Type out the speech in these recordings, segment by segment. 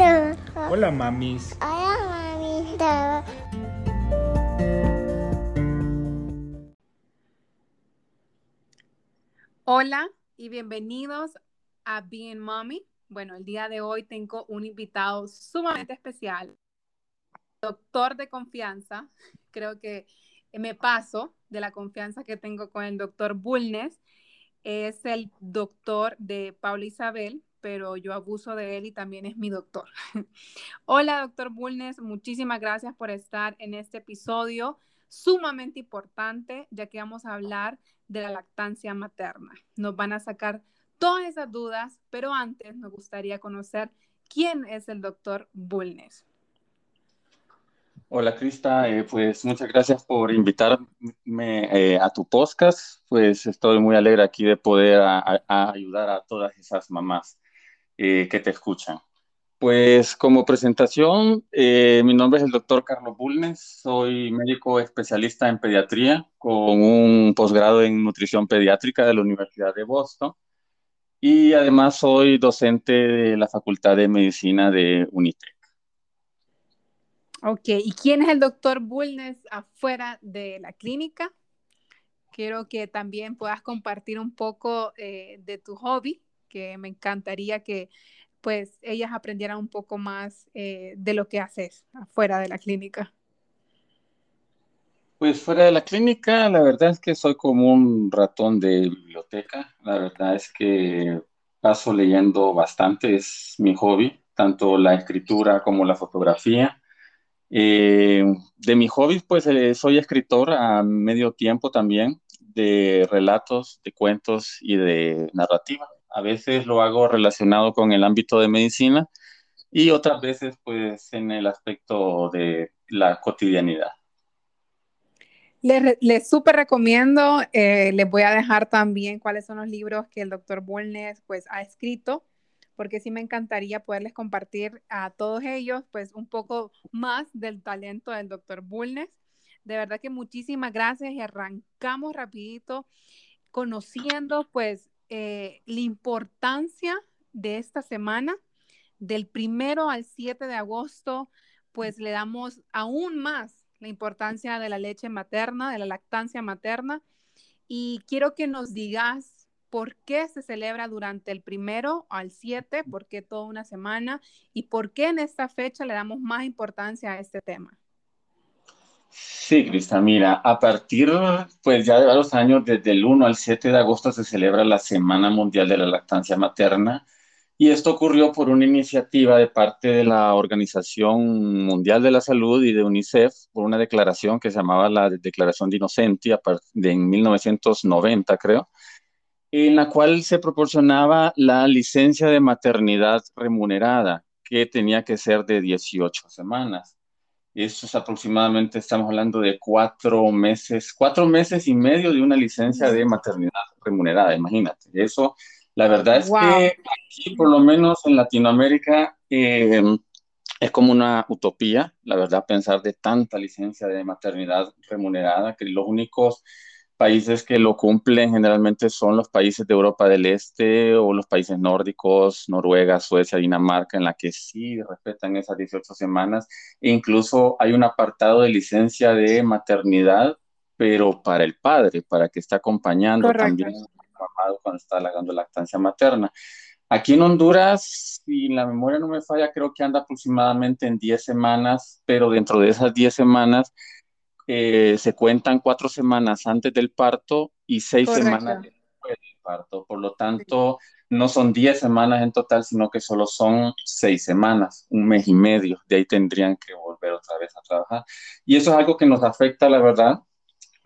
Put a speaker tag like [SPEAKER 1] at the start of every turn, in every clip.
[SPEAKER 1] Hola, mamis.
[SPEAKER 2] Hola, mami.
[SPEAKER 3] Hola y bienvenidos a Being Mommy. Bueno, el día de hoy tengo un invitado sumamente especial, doctor de confianza. Creo que me paso de la confianza que tengo con el doctor Bulnes. Es el doctor de Paula Isabel, pero yo abuso de él y también es mi doctor. Hola, doctor Bulnes, muchísimas gracias por estar en este episodio sumamente importante, ya que vamos a hablar de la lactancia materna. Nos van a sacar todas esas dudas, pero antes nos gustaría conocer quién es el doctor Bulnes.
[SPEAKER 4] Hola Crista, eh, pues muchas gracias por invitarme eh, a tu podcast. Pues estoy muy alegre aquí de poder a, a ayudar a todas esas mamás eh, que te escuchan. Pues como presentación, eh, mi nombre es el doctor Carlos Bulnes, soy médico especialista en pediatría con un posgrado en nutrición pediátrica de la Universidad de Boston y además soy docente de la Facultad de Medicina de Unitec.
[SPEAKER 3] Ok, ¿y quién es el doctor Bulnes afuera de la clínica? Quiero que también puedas compartir un poco eh, de tu hobby, que me encantaría que pues ellas aprendieran un poco más eh, de lo que haces afuera de la clínica.
[SPEAKER 4] Pues fuera de la clínica, la verdad es que soy como un ratón de biblioteca. La verdad es que paso leyendo bastante, es mi hobby, tanto la escritura como la fotografía. Eh, de mis hobbies, pues eh, soy escritor a medio tiempo también de relatos, de cuentos y de narrativa. A veces lo hago relacionado con el ámbito de medicina y otras veces pues en el aspecto de la cotidianidad.
[SPEAKER 3] Les, les súper recomiendo, eh, les voy a dejar también cuáles son los libros que el doctor Bulnes pues ha escrito, porque sí me encantaría poderles compartir a todos ellos pues un poco más del talento del doctor Bulnes. De verdad que muchísimas gracias y arrancamos rapidito conociendo pues eh, la importancia de esta semana, del primero al 7 de agosto, pues le damos aún más la importancia de la leche materna, de la lactancia materna. Y quiero que nos digas por qué se celebra durante el primero al 7, por qué toda una semana y por qué en esta fecha le damos más importancia a este tema.
[SPEAKER 4] Sí, Crista, mira, a partir pues ya de varios años, desde el 1 al 7 de agosto se celebra la Semana Mundial de la Lactancia Materna y esto ocurrió por una iniciativa de parte de la Organización Mundial de la Salud y de UNICEF, por una declaración que se llamaba la Declaración de Inocentia de en 1990, creo, en la cual se proporcionaba la licencia de maternidad remunerada, que tenía que ser de 18 semanas. Eso es aproximadamente, estamos hablando de cuatro meses, cuatro meses y medio de una licencia de maternidad remunerada, imagínate. Eso la verdad es que aquí, por lo menos en Latinoamérica, eh, es como una utopía, la verdad, pensar de tanta licencia de maternidad remunerada, que los únicos países que lo cumplen generalmente son los países de Europa del Este o los países nórdicos, Noruega, Suecia, Dinamarca, en la que sí respetan esas 18 semanas. E incluso hay un apartado de licencia de maternidad, pero para el padre, para que esté acompañando también cuando está halagando lactancia materna. Aquí en Honduras, si la memoria no me falla, creo que anda aproximadamente en 10 semanas, pero dentro de esas 10 semanas eh, se cuentan 4 semanas antes del parto y 6 semanas después del parto. Por lo tanto, no son 10 semanas en total, sino que solo son 6 semanas, un mes y medio. De ahí tendrían que volver otra vez a trabajar. Y eso es algo que nos afecta, la verdad,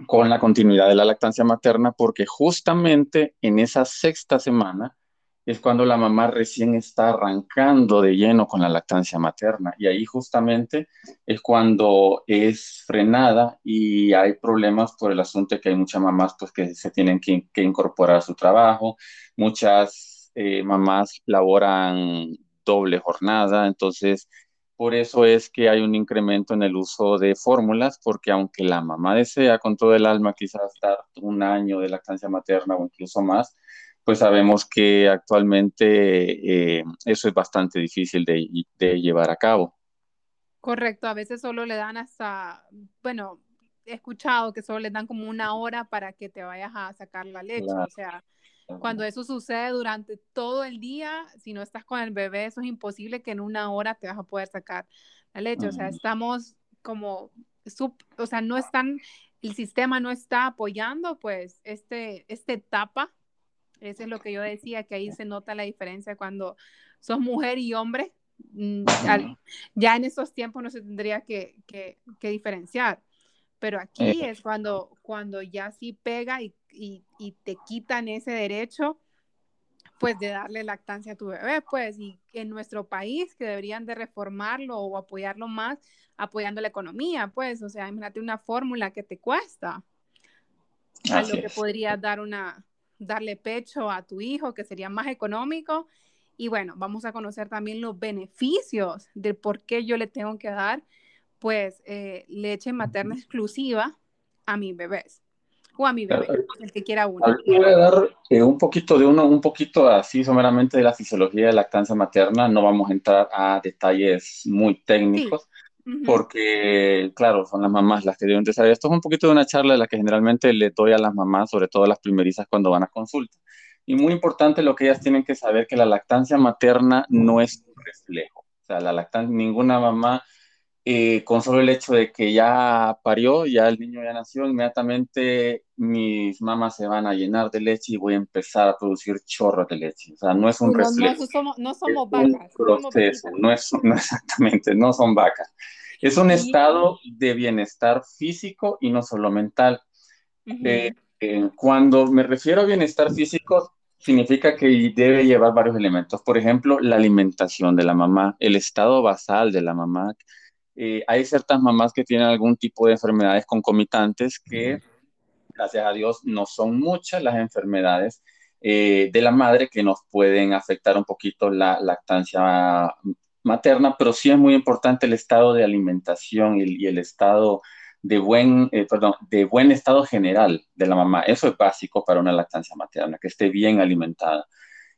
[SPEAKER 4] con la continuidad de la lactancia materna porque justamente en esa sexta semana es cuando la mamá recién está arrancando de lleno con la lactancia materna. Y ahí justamente es cuando es frenada y hay problemas por el asunto que hay muchas mamás pues que se tienen que, que incorporar a su trabajo, muchas eh, mamás laboran doble jornada, entonces por eso es que hay un incremento en el uso de fórmulas, porque aunque la mamá desea con todo el alma quizás dar un año de lactancia materna o incluso más, pues sabemos que actualmente eh, eso es bastante difícil de, de, llevar a cabo.
[SPEAKER 3] Correcto, a veces solo le dan hasta, bueno, he escuchado que solo le dan como una hora para que te vayas a sacar la leche, o sea, cuando eso sucede durante todo el día, si no estás con el bebé, eso es imposible que en una hora te vas a poder sacar la leche, o sea, estamos como, sub, o sea, no están, el sistema no está apoyando pues este, esta etapa eso es lo que yo decía, que ahí se nota la diferencia cuando sos mujer y hombre. Mm, ya en esos tiempos no se tendría que, que, diferenciar. Pero aquí eh. es cuando, cuando ya sí pega y, y, y, te quitan ese derecho, pues de darle lactancia a tu bebé, pues, y en nuestro país que deberían de reformarlo o apoyarlo más, apoyando la economía, pues, o sea, imagínate una fórmula que te cuesta a lo que podría dar una, darle pecho a tu hijo, que sería más económico. Y bueno, vamos a conocer también los beneficios de por qué yo le tengo que dar, pues, eh, leche materna exclusiva a mis bebés o a mi bebé, el que quiera uno.
[SPEAKER 4] Voy a dar eh, un poquito de uno, un poquito así someramente de la fisiología de lactancia materna. No vamos a entrar a detalles muy técnicos porque, claro, son las mamás las que deben de saber. Esto es un poquito de una charla de la que generalmente le doy a las mamás, sobre todo las primerizas cuando van a consulta. Y muy importante lo que ellas tienen que saber, que la lactancia materna no es un reflejo. O sea, la lactancia, ninguna mamá, eh, con solo el hecho de que ya parió, ya el niño ya nació, inmediatamente mis mamás se van a llenar de leche y voy a empezar a producir chorros de leche. O sea, no es un reflejo.
[SPEAKER 3] No, somos, no somos vacas.
[SPEAKER 4] no, es, no exactamente, no son vacas. Es un estado de bienestar físico y no solo mental. Eh, eh, cuando me refiero a bienestar físico, significa que debe llevar varios elementos. Por ejemplo, la alimentación de la mamá, el estado basal de la mamá. Eh, hay ciertas mamás que tienen algún tipo de enfermedades concomitantes que, gracias a Dios, no son muchas las enfermedades de la madre que nos pueden afectar un poquito la lactancia materna, pero sí es muy importante el estado de alimentación y, el estado de buen, eh, perdón, de buen estado general de la mamá. Eso es básico para una lactancia materna, que esté bien alimentada.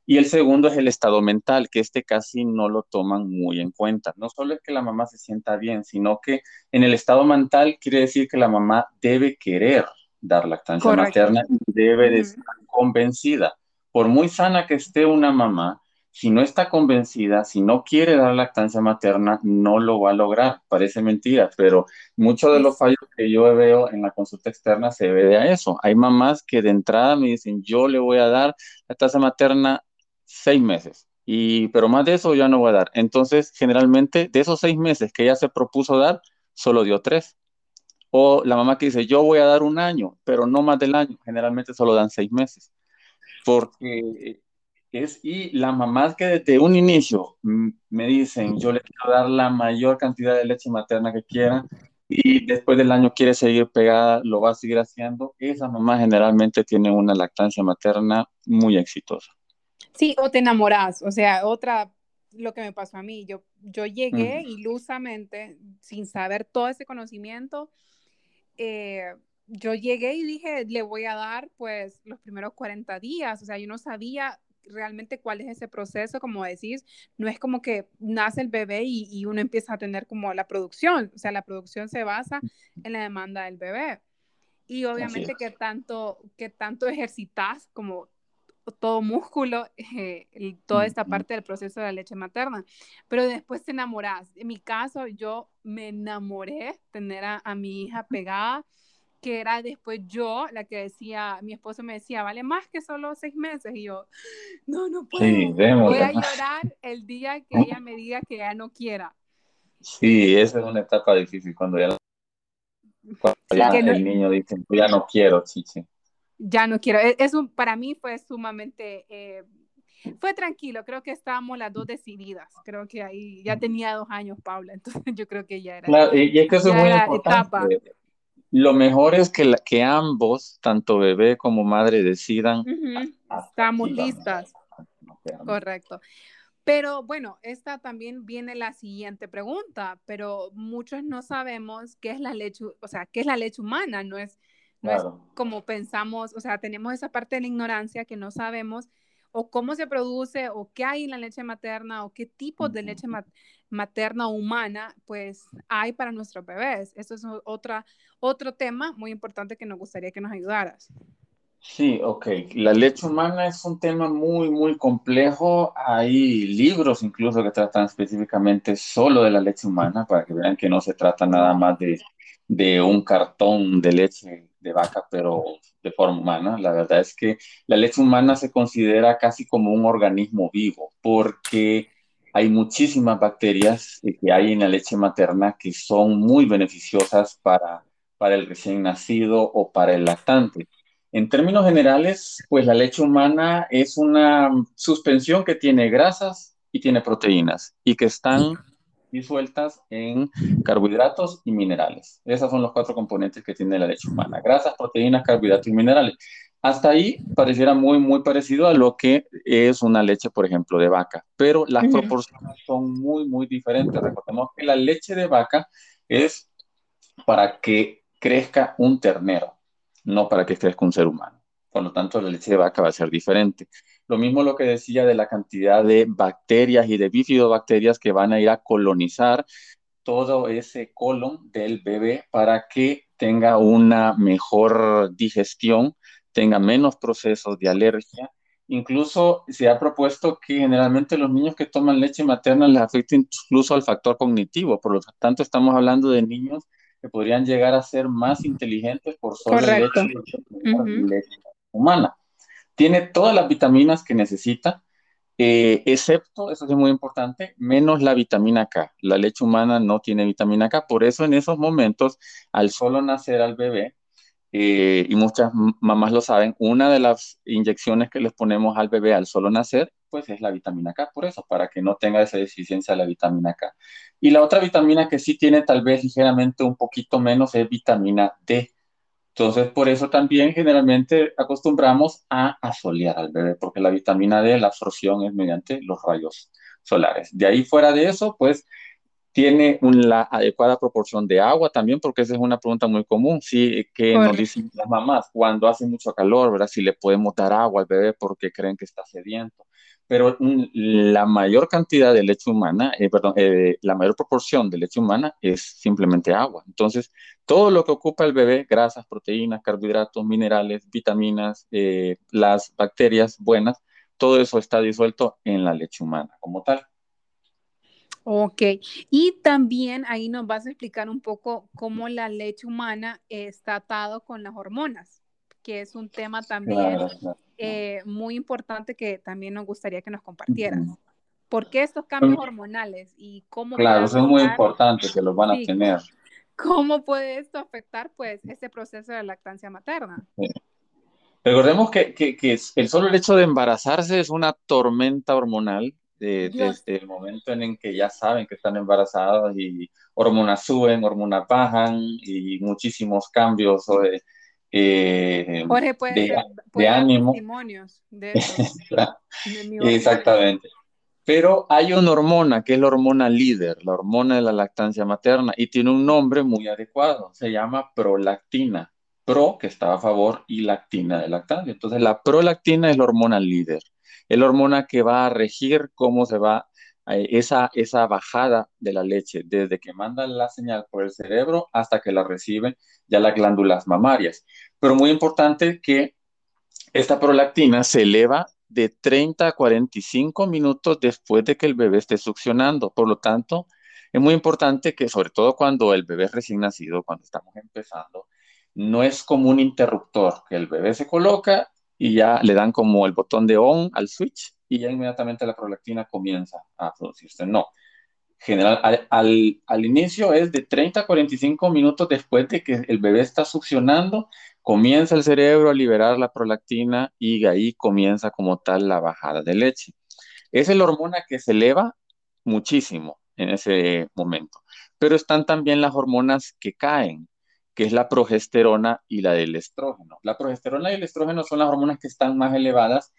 [SPEAKER 4] Y el segundo es el estado mental, que este casi no lo toman muy en cuenta. No solo es que la mamá se sienta bien, sino que en el estado mental quiere decir que la mamá debe querer dar lactancia materna y debe de estar convencida. Por muy sana que esté una mamá, si no está convencida, si no quiere dar lactancia materna, no lo va a lograr. Parece mentira, pero muchos de los fallos que yo veo en la consulta externa se debe a eso. Hay mamás que de entrada me dicen, yo le voy a dar lactancia materna seis meses, y, pero más de eso ya no voy a dar. Entonces, generalmente, de esos seis meses que ella se propuso dar, solo dio tres. O la mamá que dice, yo voy a dar un año, pero no más del año, generalmente solo dan seis meses. Porque y las mamás que desde un inicio me dicen, yo le quiero dar la mayor cantidad de leche materna que quiera y después del año quiere seguir pegada, lo va a seguir haciendo, esas mamás generalmente tienen una lactancia materna muy exitosa.
[SPEAKER 3] Sí, o te enamoras, o sea, otra, lo que me pasó a mí, yo, yo llegué ilusamente, sin saber todo ese conocimiento, eh, yo llegué y dije, le voy a dar pues los primeros 40 días, o sea, yo no sabía realmente cuál es ese proceso, como decís, no es como que nace el bebé y, uno empieza a tener como la producción, o sea, la producción se basa en la demanda del bebé. Y obviamente que tanto, que tanto ejercitas como todo músculo, eh, toda esta parte del proceso de la leche materna, pero después te enamoras. En mi caso, yo me enamoré tener a, a mi hija pegada que era después yo la que decía, mi esposo me decía, vale más que solo seis meses. Y yo, no, no puedo. Voy a llorar el día que ella me diga que ya no quiera.
[SPEAKER 4] Sí, esa es una etapa difícil cuando ya, el niño dice, ya no quiero, chichi.
[SPEAKER 3] Ya no quiero. E, Eso para mí fue sumamente... Eh, fue tranquilo, creo que estábamos las dos decididas. Creo que ahí ya tenía dos años, Paula, entonces yo creo que ya era.
[SPEAKER 4] Claro, y es que eso es muy importante. Etapa lo mejor es que, que ambos, tanto bebé como madre, decidan.
[SPEAKER 3] Estamos listas. Correcto. Pero bueno, esta también viene la siguiente pregunta, pero muchos no sabemos qué es la leche, o sea, qué es la leche humana, no es, no es como pensamos, o sea, tenemos esa parte de la ignorancia que no sabemos o cómo se produce o qué hay en la leche materna o qué tipo de leche materna humana pues hay para nuestros bebés. Eso es otra, otro tema muy importante que nos gustaría que nos ayudaras.
[SPEAKER 4] Sí, ok. La leche humana es un tema muy, muy complejo. Hay libros incluso que tratan específicamente solo de la leche humana para que vean que no se trata nada más de, de un cartón de leche de vaca, pero de forma humana. La verdad es que la leche humana se considera casi como un organismo vivo porque hay muchísimas bacterias que hay en la leche materna que son muy beneficiosas para, para el recién nacido o para el lactante. En términos generales, pues la leche humana es una suspensión que tiene grasas y tiene proteínas y que están disueltas en carbohidratos y minerales. Esos son los cuatro componentes que tiene la leche humana. Grasas, proteínas, carbohidratos y minerales. Hasta ahí pareciera muy, muy parecido a lo que es una leche, por ejemplo, de vaca, pero las proporciones son muy, muy diferentes. Recordemos que la leche de vaca es para que crezca un ternero no para que crezca un ser humano. Por lo tanto, la leche de vaca va a ser diferente. Lo mismo lo que decía de la cantidad de bacterias y de bifidobacterias que van a ir a colonizar todo ese colon del bebé para que tenga una mejor digestión, tenga menos procesos de alergia. Incluso se ha propuesto que generalmente los niños que toman leche materna les afecta incluso al factor cognitivo. Por lo tanto, estamos hablando de niños que podrían llegar a ser más inteligentes por solo el hecho de leche humana. Tiene todas las vitaminas que necesita, eh, excepto, eso es muy importante, menos la vitamina K. La leche humana no tiene vitamina K, por eso en esos momentos, al solo nacer al bebé, eh, y muchas mamás lo saben, una de las inyecciones que les ponemos al bebé al solo nacer, pues es la vitamina K, por eso, para que no tenga esa deficiencia de la vitamina K. Y la otra vitamina que sí tiene tal vez ligeramente un poquito menos es vitamina D. Entonces, por eso también generalmente acostumbramos a asolear al bebé, porque la vitamina D, la absorción es mediante los rayos solares. De ahí fuera de eso, pues tiene una adecuada proporción de agua también, porque esa es una pregunta muy común, sí, que nos dicen las mamás, cuando hace mucho calor, ¿verdad? Si le podemos dar agua al bebé porque creen que está sediento. Pero la mayor cantidad de leche humana, eh, perdón, eh, la mayor proporción de leche humana es simplemente agua. Entonces, todo lo que ocupa el bebé, grasas, proteínas, carbohidratos, minerales, vitaminas, eh, las bacterias buenas, todo eso está disuelto en la leche humana como tal.
[SPEAKER 3] Ok, y también ahí nos vas a explicar un poco cómo la leche humana está atado con las hormonas, que es un tema también eh, muy importante que también nos gustaría que nos compartieras. ¿Por qué estos cambios hormonales y cómo?
[SPEAKER 4] Claro, eso es muy importante que los van a tener.
[SPEAKER 3] ¿Cómo puede esto afectar, pues, ese proceso de lactancia materna?
[SPEAKER 4] Recordemos que, que, que, el solo hecho de embarazarse es una tormenta hormonal desde el momento en el que ya saben que están embarazadas y hormonas suben, hormonas bajan y muchísimos cambios eh, de, ánimo. Exactamente. Pero hay una hormona que es la hormona líder, la hormona de la lactancia materna, y tiene un nombre muy adecuado, se llama prolactina. Pro, que está a favor, y lactina de lactancia. Entonces, la prolactina es la hormona líder es la hormona que va a regir cómo se va esa, esa bajada de la leche, desde que manda la señal por el cerebro hasta que la reciben ya las glándulas mamarias. Pero muy importante que esta prolactina se eleva de 30 a 45 minutos después de que el bebé esté succionando. Por lo tanto, es muy importante que, sobre todo cuando el bebé recién nacido, cuando estamos empezando, no es como un interruptor, que el bebé se coloca y ya le dan como el botón de on al switch y ya inmediatamente la prolactina comienza a producirse. No. General, al, al, inicio es de 30 a 45 minutos después de que el bebé está succionando, comienza el cerebro a liberar la prolactina y ahí comienza como tal la bajada de leche. Es la hormona que se eleva muchísimo en ese momento, pero están también las hormonas que caen, que es la progesterona y la del estrógeno. La progesterona y el estrógeno son las hormonas que están más elevadas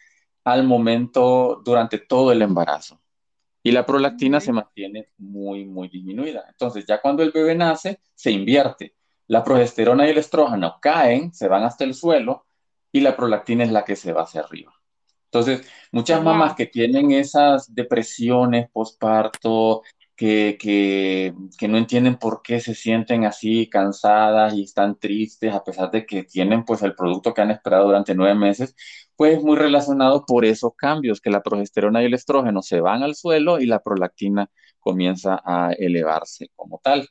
[SPEAKER 4] al momento durante todo el embarazo. Y la prolactina se mantiene muy, muy disminuida. Entonces, ya cuando el bebé nace, se invierte. La progesterona y el estrógeno caen, se van hasta el suelo y la prolactina es la que se va hacia arriba. Entonces, muchas mamás que tienen esas depresiones postparto, que, que, que, no entienden por qué se sienten así cansadas y están tristes a pesar de que tienen pues el producto que han esperado durante nueve meses, pues muy relacionado por esos cambios, que la progesterona y el estrógeno se van al suelo y la prolactina comienza a elevarse como tal.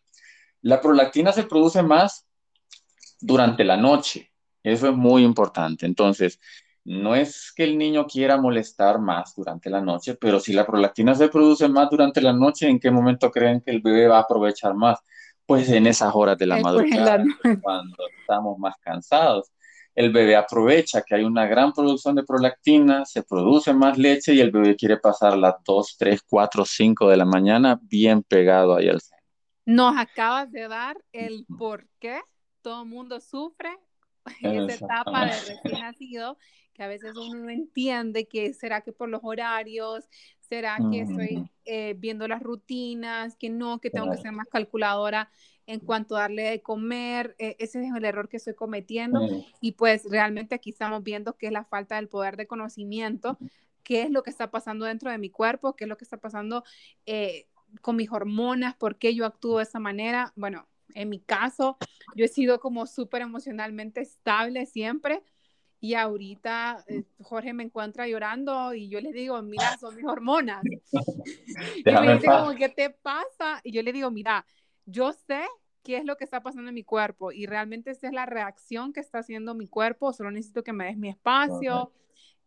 [SPEAKER 4] La prolactina se produce más durante la noche, eso es muy importante. Entonces, no es que el niño quiera molestar más durante la noche, pero si la prolactina se produce más durante la noche, ¿en qué momento creen que el bebé va a aprovechar más? Pues en esas horas de la madrugada, cuando estamos más cansados. El bebé aprovecha que hay una gran producción de prolactina, se produce más leche y el bebé quiere pasar las 2, 3, 4, 5 de la mañana bien pegado ahí al seno.
[SPEAKER 3] Nos acabas de dar el por qué todo el mundo sufre en esa etapa de recién nacido que a veces uno no entiende que será que por los horarios, será que estoy eh, viendo las rutinas, que no, que tengo que ser más calculadora en cuanto a darle de comer, eh, ese es el error que estoy cometiendo y pues realmente aquí estamos viendo que es la falta del poder de conocimiento, qué es lo que está pasando dentro de mi cuerpo, qué es lo que está pasando eh, con mis hormonas, por qué yo actúo de esa manera. Bueno, en mi caso, yo he sido como súper emocionalmente estable siempre, y ahorita eh, Jorge me encuentra llorando y yo le digo, mira, son mis hormonas. y me dice como, ¿qué te pasa? Y yo le digo, mira, yo sé qué es lo que está pasando en mi cuerpo y realmente esa es la reacción que está haciendo mi cuerpo, solo necesito que me des mi espacio,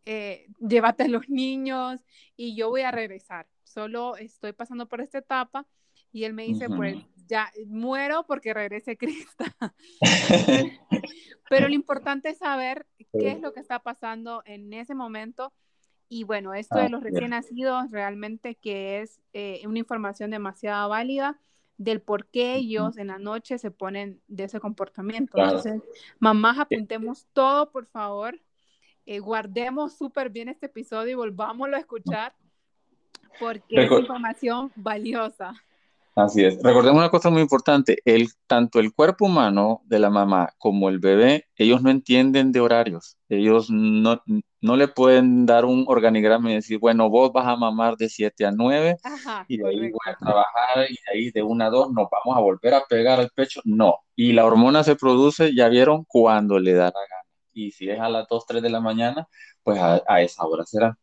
[SPEAKER 3] eh, llévate a los niños y yo voy a regresar. Solo estoy pasando por esta etapa y él me dice, pues ya muero porque regrese Cristo. Pero lo importante es saber qué es lo que está pasando en ese momento. Y bueno, esto de los recién nacidos realmente que es eh, una información demasiado válida del por qué ellos en la noche se ponen de ese comportamiento. Entonces, mamás, apuntemos todo, por favor. Eh, guardemos súper bien este episodio y volvámoslo a escuchar porque es información valiosa.
[SPEAKER 4] Así es. Recordemos una cosa muy importante, el, tanto el cuerpo humano de la mamá como el bebé, ellos no entienden de horarios. Ellos no, no le pueden dar un organigrama y decir, bueno, vos vas a mamar de 7 a 9 y de ahí voy a trabajar y de ahí de 1 a 2 nos vamos a volver a pegar al pecho. No. Y la hormona se produce, ya vieron, cuando le da la gana. Y si es a las 2, 3 de la mañana, pues a, a esa hora será.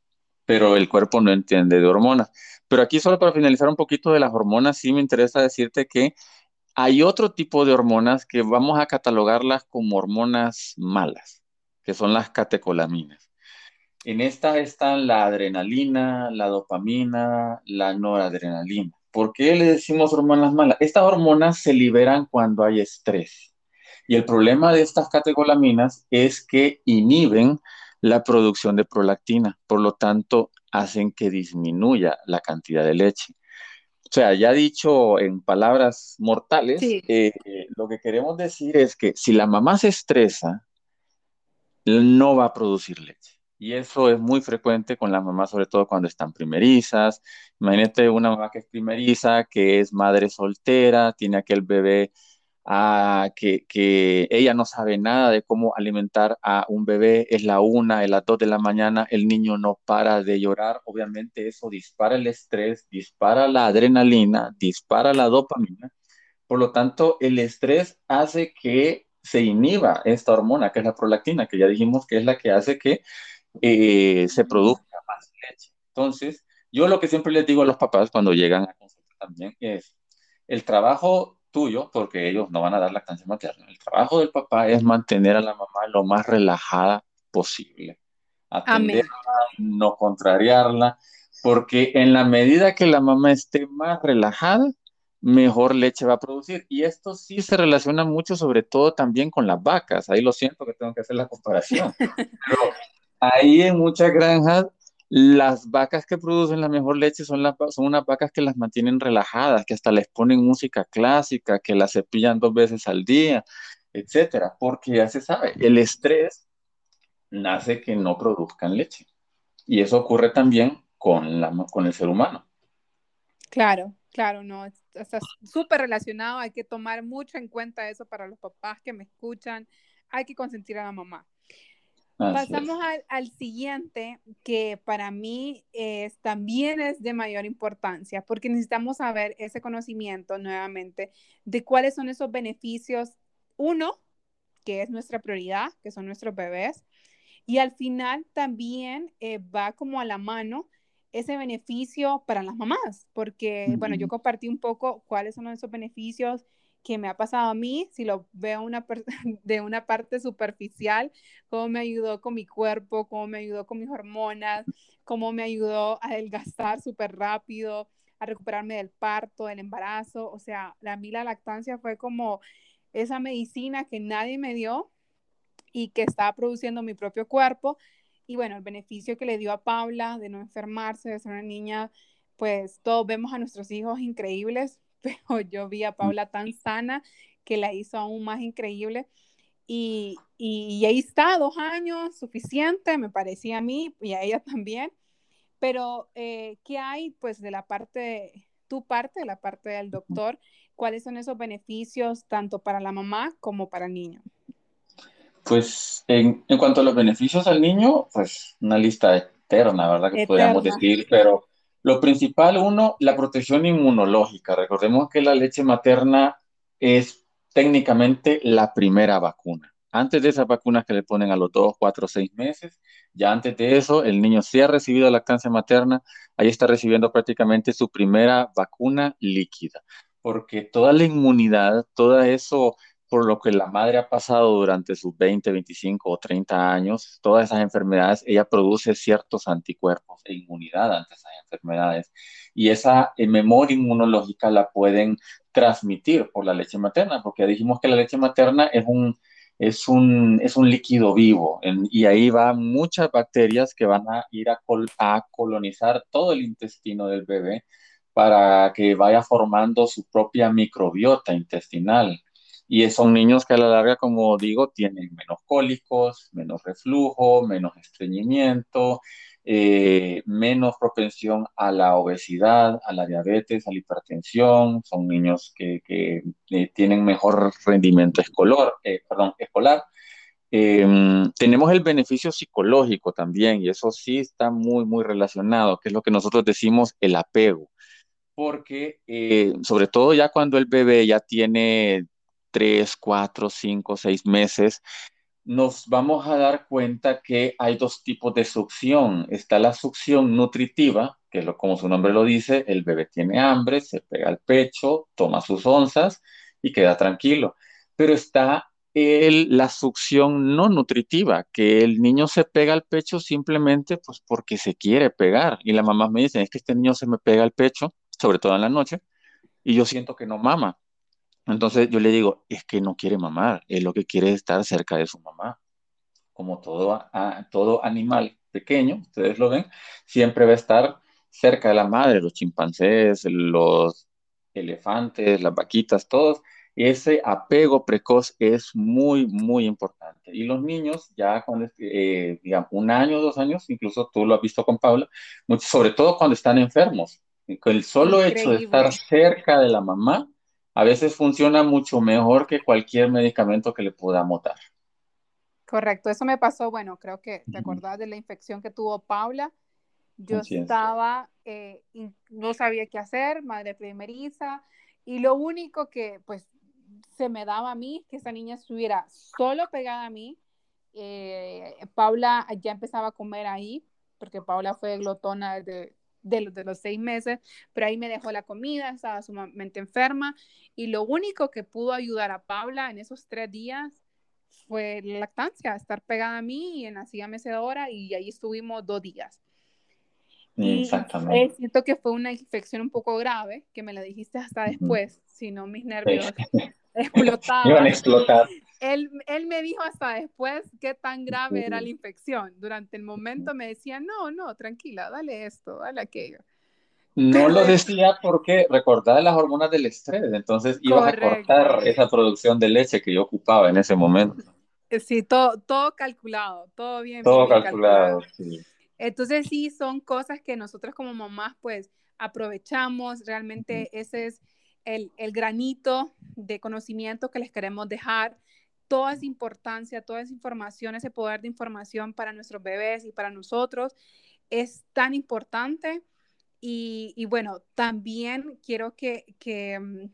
[SPEAKER 4] Pero el cuerpo no entiende de hormonas. Pero aquí solo para finalizar un poquito de las hormonas, sí me interesa decirte que hay otro tipo de hormonas que vamos a catalogarlas como hormonas malas, que son las catecolaminas. En esta están la adrenalina, la dopamina, la noradrenalina. ¿Por qué le decimos hormonas malas? Estas hormonas se liberan cuando hay estrés. Y el problema de estas catecolaminas es que inhiben la producción de prolactina. Por lo tanto, hacen que disminuya la cantidad de leche. O sea, ya dicho en palabras mortales, eh, lo que queremos decir es que si la mamá se estresa, no va a producir leche. Y eso es muy frecuente con las mamás, sobre todo cuando están primerizas. Imagínate una mamá que es primeriza, que es madre soltera, tiene aquel bebé a que, que, ella no sabe nada de cómo alimentar a un bebé, es la una, es las dos de la mañana, el niño no para de llorar, obviamente eso dispara el estrés, dispara la adrenalina, dispara la dopamina, por lo tanto el estrés hace que se inhiba esta hormona, que es la prolactina, que ya dijimos que es la que hace que eh, se produzca más leche. Entonces, yo lo que siempre les digo a los papás cuando llegan a consulta también es, el trabajo tuyo, porque ellos no van a dar lactancia materna. El trabajo del papá es mantener a la mamá lo más relajada posible. Atenderla, no contrariarla, porque en la medida que la mamá esté más relajada, mejor leche va a producir. Y esto sí se relaciona mucho, sobre todo también con las vacas. Ahí lo siento que tengo que hacer la comparación. Pero ahí en muchas granjas las vacas que producen la mejor leche son, son unas vacas que las mantienen relajadas, que hasta les ponen música clásica, que las cepillan dos veces al día, etcétera, porque ya se sabe, el estrés nace que no produzcan leche. Y eso ocurre también con, la, con el ser humano.
[SPEAKER 3] Claro, claro, no, está súper relacionado, hay que tomar mucho en cuenta eso para los papás que me escuchan, hay que consentir a la mamá. Pasamos al, siguiente, que para mí es, también es de mayor importancia, porque necesitamos saber ese conocimiento nuevamente de cuáles son esos beneficios. Uno, que es nuestra prioridad, que son nuestros bebés. Y al final también eh, va como a la mano ese beneficio para las mamás, porque, bueno, yo compartí un poco cuáles son esos beneficios que me ha pasado a mí, si lo veo de una parte superficial, cómo me ayudó con mi cuerpo, cómo me ayudó con mis hormonas, cómo me ayudó a adelgazar súper rápido, a recuperarme del parto, del embarazo. O sea, a mí la lactancia fue como esa medicina que nadie me dio y que estaba produciendo mi propio cuerpo. Y bueno, el beneficio que le dio a Paula de no enfermarse, de ser una niña, pues todos vemos a nuestros hijos increíbles, pero yo vi a mm. Paula tan sana que la hizo aún más increíble. Y, y, ahí está, dos años, suficiente, me parecía a mí y a ella también. Pero, eh, ¿qué hay pues de la parte, tu parte, de la parte del doctor? ¿Cuáles son esos beneficios tanto para la mamá como para el niño?
[SPEAKER 4] Pues en, en cuanto a los beneficios al niño, pues una lista eterna, ¿verdad? Que podríamos decir, pero lo principal, uno, la protección inmunológica. Recordemos que la leche materna es técnicamente la primera vacuna. Antes de esas vacunas que le ponen a los 2, 4, 6 meses, ya antes de eso, el niño sí ha recibido lactancia materna, ahí está recibiendo prácticamente su primera vacuna líquida, porque toda la inmunidad, todo eso por lo que la madre ha pasado durante sus 20, 25 o 30 años, todas esas enfermedades, ella produce ciertos anticuerpos e inmunidad ante esas enfermedades. Y esa eh, memoria inmunológica la pueden transmitir por la leche materna, porque dijimos que la leche materna es un, es un, es un líquido vivo y ahí van muchas bacterias que van a ir a, a colonizar todo el intestino del bebé para que vaya formando su propia microbiota intestinal y son niños que a la larga, como digo, tienen menos cólicos, menos reflujo, menos estreñimiento, eh, menos propensión a la obesidad, a la diabetes, a la hipertensión. Son niños que, eh, tienen mejor rendimiento escolar. Eh, perdón, escolar. Em, tenemos el beneficio psicológico también, y eso sí está muy, muy relacionado, que es lo que nosotros decimos el apego porque sobre todo ya cuando el bebé ya tiene tres, cuatro, cinco, seis meses, nos vamos a dar cuenta que hay dos tipos de succión. Está la succión nutritiva, que es lo, como su nombre lo dice, el bebé tiene hambre, se pega al pecho, toma sus onzas y queda tranquilo. Pero está el, la succión no nutritiva, que el niño se pega al pecho simplemente pues porque se quiere pegar. Y la mamá me dice, es que este niño se me pega al pecho, sobre todo en la noche, y yo siento que no mama. Entonces yo le digo, es que no quiere mamar, es lo que quiere estar cerca de su mamá. Como todo, todo animal pequeño, ustedes lo ven, siempre va a estar cerca de la madre, los chimpancés, los elefantes, las vaquitas, todos. Ese apego precoz es muy, muy importante. Y los niños, ya cuando, eh, digamos, un año, dos años, incluso tú lo has visto con Paula, sobre todo cuando están enfermos. El solo hecho de estar cerca de la mamá a veces funciona mucho mejor que cualquier medicamento que le podamos dar.
[SPEAKER 3] Correcto, eso me pasó, bueno, creo que te acordás de la infección que tuvo Paula. Yo estaba, eh, no sabía qué hacer, madre primeriza, y lo único que pues se me daba a mí, que esa niña estuviera solo pegada a mí. Eh, Paula ya empezaba a comer ahí, porque Paula fue glotona desde de los, de los seis meses, pero ahí me dejó la comida, estaba sumamente enferma y lo único que pudo ayudar a Paula en esos tres días fue la lactancia, estar pegada a mí y en la silla mecedora y ahí estuvimos dos días. Exactamente. siento que fue una infección un poco grave, que me la dijiste hasta después, si no mis nervios explotaban.
[SPEAKER 4] Iban a explotar
[SPEAKER 3] él, él, me dijo hasta después qué tan grave era la infección. Durante el momento me decía, no, no, tranquila, dale esto, dale aquello.
[SPEAKER 4] No lo decía porque recordaba las hormonas del estrés, entonces iba a cortar esa producción de leche que yo ocupaba en ese momento.
[SPEAKER 3] Eh, sí, todo, todo calculado, todo bien.
[SPEAKER 4] Todo calculado, sí.
[SPEAKER 3] Entonces sí, son cosas que nosotros como mamás pues aprovechamos, realmente ese es el, el, granito de conocimiento que les queremos dejar toda esa importancia, toda esa información, ese poder de información para nuestros bebés y para nosotros es tan importante. Y, bueno, también quiero que, que, mm,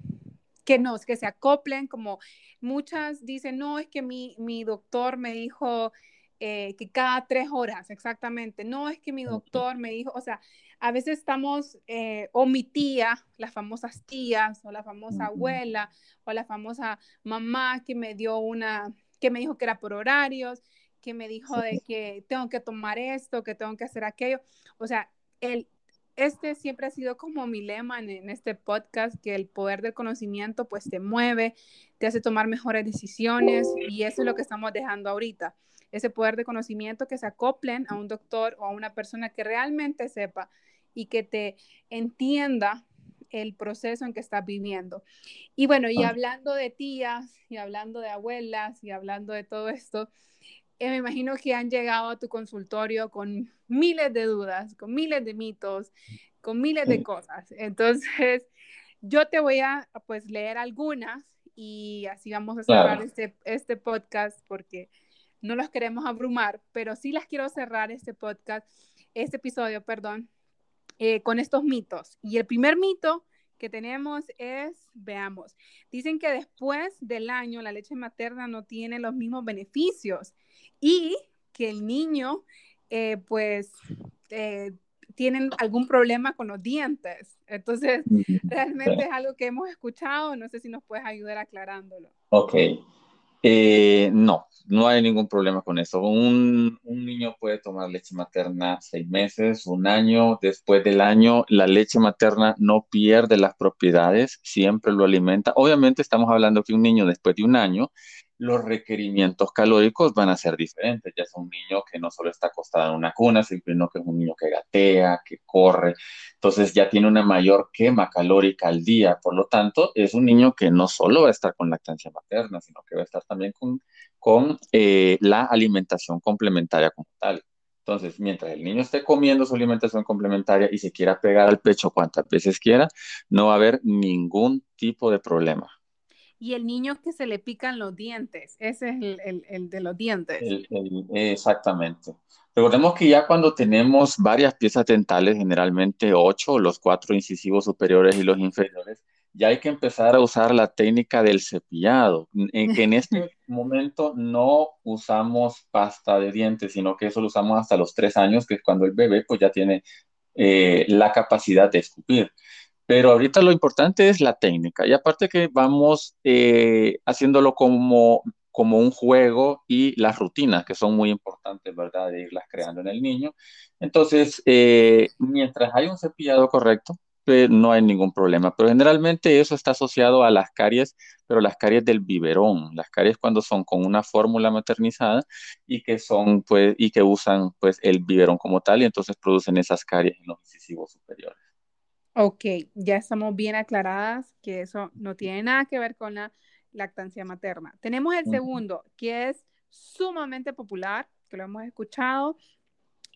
[SPEAKER 3] que nos, que se acoplen, como muchas dicen, no, es que mi, mi doctor me dijo eh, que cada tres horas, exactamente, no, es que mi doctor me dijo, o sea, a veces estamos, eh, o mi tía, las famosas tías, o la famosa abuela, o la famosa mamá que me dio una, que me dijo que era por horarios, que me dijo de que tengo que tomar esto, que tengo que hacer aquello. O sea, el, este siempre ha sido como mi lema en, en, este podcast, que el poder del conocimiento pues te mueve, te hace tomar mejores decisiones y eso es lo que estamos dejando ahorita. Ese poder de conocimiento que se acoplen a un doctor o a una persona que realmente sepa y que te entienda el proceso en que estás viviendo. Y bueno, y hablando de tías, y hablando de abuelas, y hablando de todo esto, eh, me imagino que han llegado a tu consultorio con miles de dudas, con miles de mitos, con miles de cosas. Entonces, yo te voy a pues leer algunas y así vamos a cerrar este, este podcast porque no los queremos abrumar, pero sí las quiero cerrar este podcast, este episodio, perdón, eh, con estos mitos. Y el primer mito que tenemos es, veamos, dicen que después del año la leche materna no tiene los mismos beneficios y que el niño, eh, pues, eh, tienen algún problema con los dientes. Entonces, realmente es algo que hemos escuchado, no sé si nos puedes ayudar aclarándolo.
[SPEAKER 4] Ok, eh, no, no hay ningún problema con eso. Un, un, niño puede tomar leche materna seis meses, un año. Después del año, la leche materna no pierde las propiedades, siempre lo alimenta. Obviamente estamos hablando que un niño después de un año los requerimientos calóricos van a ser diferentes. Ya es un niño que no solo está acostado en una cuna, sino que es un niño que gatea, que corre. Entonces ya tiene una mayor quema calórica al día. Por lo tanto, es un niño que no solo va a estar con lactancia materna, sino que va a estar también con, con eh, la alimentación complementaria como tal. Entonces, mientras el niño esté comiendo su alimentación complementaria y se quiera pegar al pecho cuantas veces quiera, no va a haber ningún tipo de problema
[SPEAKER 3] y el niño que se le pican los dientes, ese es el, el, de los dientes.
[SPEAKER 4] exactamente. Recordemos que ya cuando tenemos varias piezas dentales, generalmente ocho, los cuatro incisivos superiores y los inferiores, ya hay que empezar a usar la técnica del cepillado, en que en este momento no usamos pasta de dientes, sino que eso lo usamos hasta los tres años, que es cuando el bebé pues ya tiene eh, la capacidad de escupir. Pero ahorita lo importante es la técnica. Y aparte que vamos eh, haciéndolo como, como un juego y las rutinas, que son muy importantes, ¿verdad? De irlas creando en el niño. Entonces, eh, mientras hay un cepillado correcto, pues, no hay ningún problema. Pero generalmente eso está asociado a las caries, pero las caries del biberón, las caries cuando son con una fórmula maternizada y que son, pues, y que usan, pues, el biberón como tal y entonces producen esas caries en los incisivos superiores.
[SPEAKER 3] Ok, ya estamos bien aclaradas que eso no tiene nada que ver con la lactancia materna. Tenemos el segundo, que es sumamente popular, que lo hemos escuchado,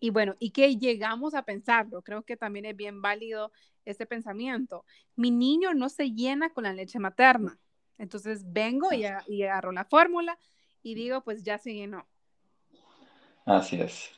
[SPEAKER 3] y bueno, y que llegamos a pensarlo. Creo que también es bien válido este pensamiento. Mi niño no se llena con la leche materna. Entonces vengo y, y agarro la fórmula y digo, pues ya se llenó.
[SPEAKER 4] Así es.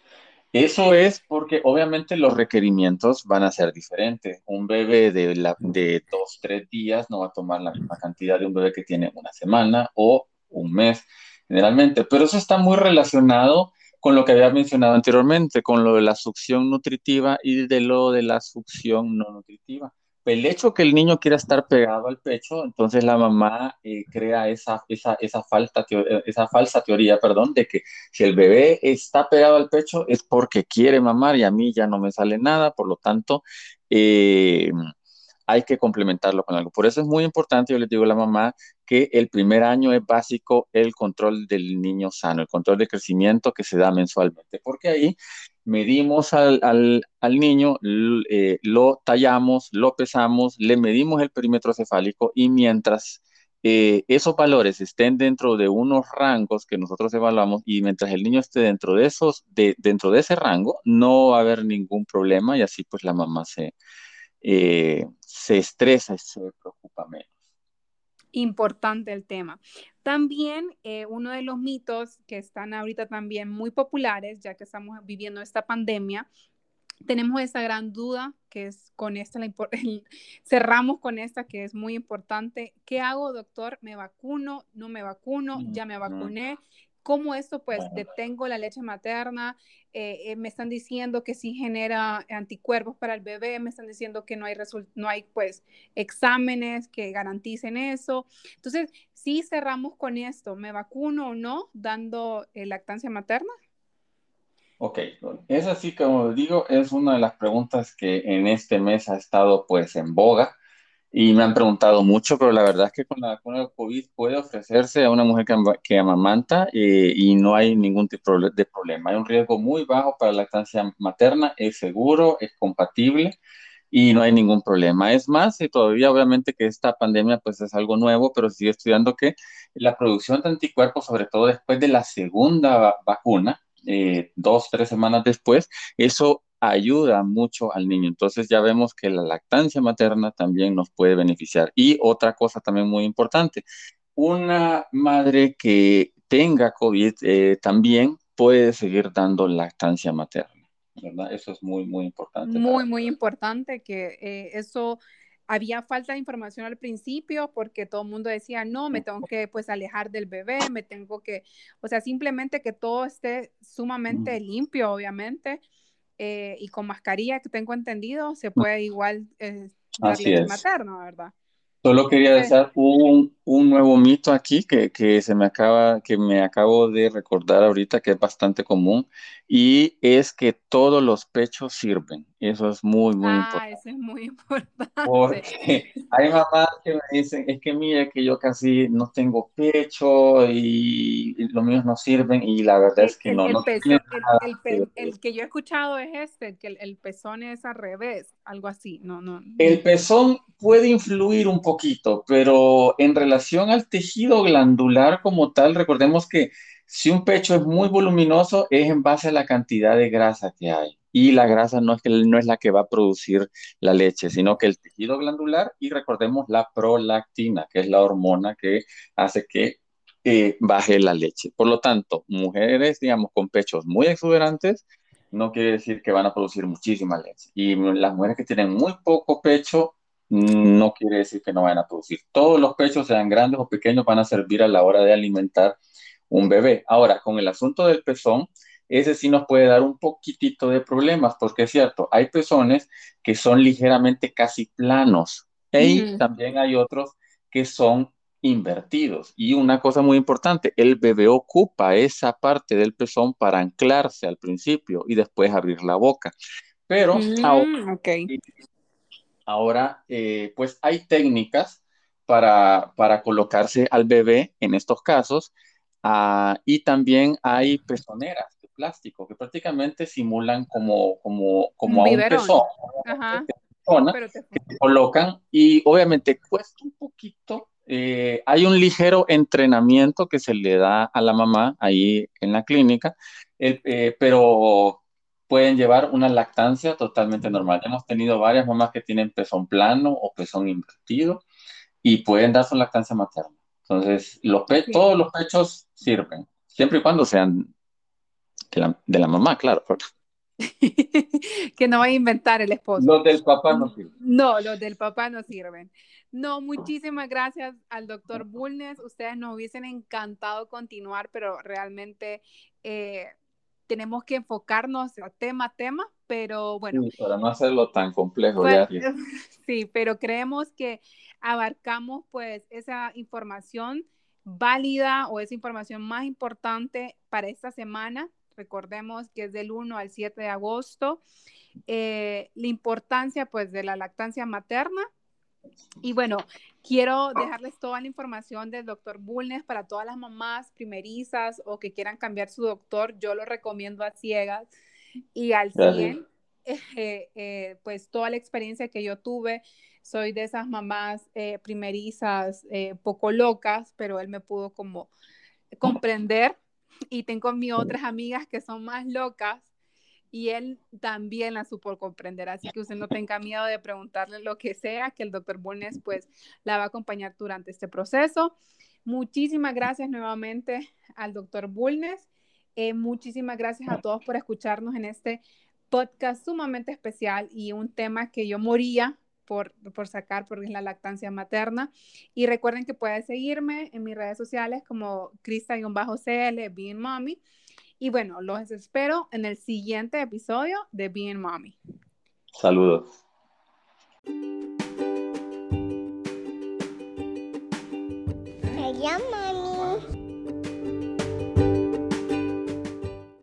[SPEAKER 4] Eso es porque obviamente los requerimientos van a ser diferentes. Un bebé de, la, de dos, tres días no va a tomar la misma cantidad de un bebé que tiene una semana o un mes, generalmente. Pero eso está muy relacionado con lo que había mencionado anteriormente, con lo de la succión nutritiva y de lo de la succión no nutritiva el hecho que el niño quiera estar pegado al pecho, entonces la mamá eh, crea esa, esa, esa, falta, eh, esa falsa teoría, perdón, de que si el bebé está pegado al pecho es porque quiere mamar y a mí ya no me sale nada, por lo tanto, eh, hay que complementarlo con algo. Por eso es muy importante, yo les digo a la mamá, que el primer año es básico el control del niño sano, el control de crecimiento que se da mensualmente, porque ahí medimos al, niño, eh, lo tallamos, lo pesamos, le medimos el perímetro cefálico y mientras eh, esos valores estén dentro de unos rangos que nosotros evaluamos y mientras el niño esté dentro de esos, de, dentro de ese rango, no va a haber ningún problema y así pues la mamá se, eh, se estresa y se preocupa menos.
[SPEAKER 3] Importante el tema. También eh, uno de los mitos que están ahorita también muy populares, ya que estamos viviendo esta pandemia, tenemos esa gran duda que es con esta, la, cerramos con esta que es muy importante. ¿Qué hago, doctor? ¿Me vacuno? ¿No me vacuno? ¿Ya me vacuné? ¿Cómo esto pues detengo la leche materna? Eh, eh, me están diciendo que sí genera anticuerpos para el bebé, me están diciendo que no hay, no hay pues exámenes que garanticen eso. Entonces, sí cerramos con esto, ¿me vacuno o no dando eh, lactancia materna?
[SPEAKER 4] Ok, es así como digo, es una de las preguntas que en este mes ha estado pues en boga y me han preguntado mucho, pero la verdad es que con la vacuna del COVID puede ofrecerse a una mujer que, amamanta eh, y no hay ningún tipo de problema. Hay un riesgo muy bajo para la lactancia materna, es seguro, es compatible y no hay ningún problema. Es más, y todavía obviamente que esta pandemia pues es algo nuevo, pero sigue estudiando que la producción de anticuerpos, sobre todo después de la segunda vacuna, eh, dos, tres semanas después, eso ayuda mucho al niño. Entonces ya vemos que la lactancia materna también nos puede beneficiar. Y otra cosa también muy importante, una madre que tenga COVID eh, también puede seguir dando lactancia materna. ¿verdad? Eso es muy, muy importante.
[SPEAKER 3] Muy, muy importante que eh, eso había falta de información al principio porque todo el mundo decía, no, me tengo que pues alejar del bebé, me tengo que, o sea, simplemente que todo esté sumamente limpio, obviamente. Eh, y con mascarilla, que tengo entendido, se puede igual eh, dar leche materna, ¿verdad?
[SPEAKER 4] Solo quería decir un, un nuevo mito aquí que, que, se me acaba, que me acabo de recordar ahorita que es bastante común y es que todos los pechos sirven. Eso es muy, muy
[SPEAKER 3] ah,
[SPEAKER 4] importante.
[SPEAKER 3] eso es muy importante.
[SPEAKER 4] Porque hay mamás que me dicen, es que mire que yo casi no tengo pecho y, los míos no sirven y la verdad es que no.
[SPEAKER 3] El,
[SPEAKER 4] no
[SPEAKER 3] el, que yo he escuchado es este, que el, pezón es al revés, algo así. No, no.
[SPEAKER 4] El pezón puede influir un poquito, pero en relación al tejido glandular como tal, recordemos que si un pecho es muy voluminoso es en base a la cantidad de grasa que hay. Y la grasa no es, que, no es la que va a producir la leche, sino que el tejido glandular y recordemos la prolactina, que es la hormona que hace que eh, baje la leche. Por lo tanto, mujeres, digamos, con pechos muy exuberantes, no quiere decir que van a producir muchísima leche. Y las mujeres que tienen muy poco pecho, no quiere decir que no van a producir. Todos los pechos, sean grandes o pequeños, van a servir a la hora de alimentar un bebé. Ahora, con el asunto del pezón, ese sí nos puede dar un poquitito de problemas, porque es cierto, hay pezones que son ligeramente casi planos y también hay otros que son invertidos. Y una cosa muy importante, el bebé ocupa esa parte del pezón para anclarse al principio y después abrir la boca. Pero
[SPEAKER 3] mm,
[SPEAKER 4] ahora, eh, pues hay técnicas para, para colocarse al bebé en estos casos Ah, y también hay pezoneras de plástico que prácticamente simulan como, como, como a un pezón. que se colocan y obviamente cuesta un poquito. Eh, hay un ligero entrenamiento que se le da a la mamá ahí en la clínica, eh, pero pueden llevar una lactancia totalmente normal. Hemos tenido varias mamás que tienen pezón plano o pezón invertido y pueden dar su lactancia materna. Entonces, los todos los pechos sirven, siempre y cuando sean de la, mamá, claro.
[SPEAKER 3] que no vaya a inventar el esposo.
[SPEAKER 4] Los del papá no sirven.
[SPEAKER 3] No, los del papá no sirven. No, muchísimas gracias al doctor Bulnes. Ustedes nos hubiesen encantado continuar, pero realmente eh, tenemos que enfocarnos a tema a tema, pero bueno.
[SPEAKER 4] para no hacerlo tan complejo ya.
[SPEAKER 3] Sí, pero creemos que abarcamos pues esa información válida o esa información más importante para esta semana. Recordemos que es del 1 al 7 de agosto. Eh, la importancia pues de la lactancia materna. Y bueno, quiero dejarles toda la información del doctor Bulnes para todas las mamás primerizas o que quieran cambiar su doctor. Yo lo recomiendo a ciegas y al 100. Eh, eh, pues toda la experiencia que yo tuve soy de esas mamás eh, primerizas, eh, poco locas, pero él me pudo como comprender. Y tengo mis otras amigas que son más locas y él también la supo comprender. Así que usted no tenga miedo de preguntarle lo que sea, que el doctor Bulnes pues la va a acompañar durante este proceso. Muchísimas gracias nuevamente al doctor Bulnes. Eh, muchísimas gracias a todos por escucharnos en este podcast sumamente especial y un tema que yo moría por, por sacar porque es la lactancia materna. Y recuerden que pueden seguirme en mis redes sociales como Crista-CL, Being Mommy. Y bueno, los espero en el siguiente episodio de Being Mommy.
[SPEAKER 4] Saludos.
[SPEAKER 2] Llama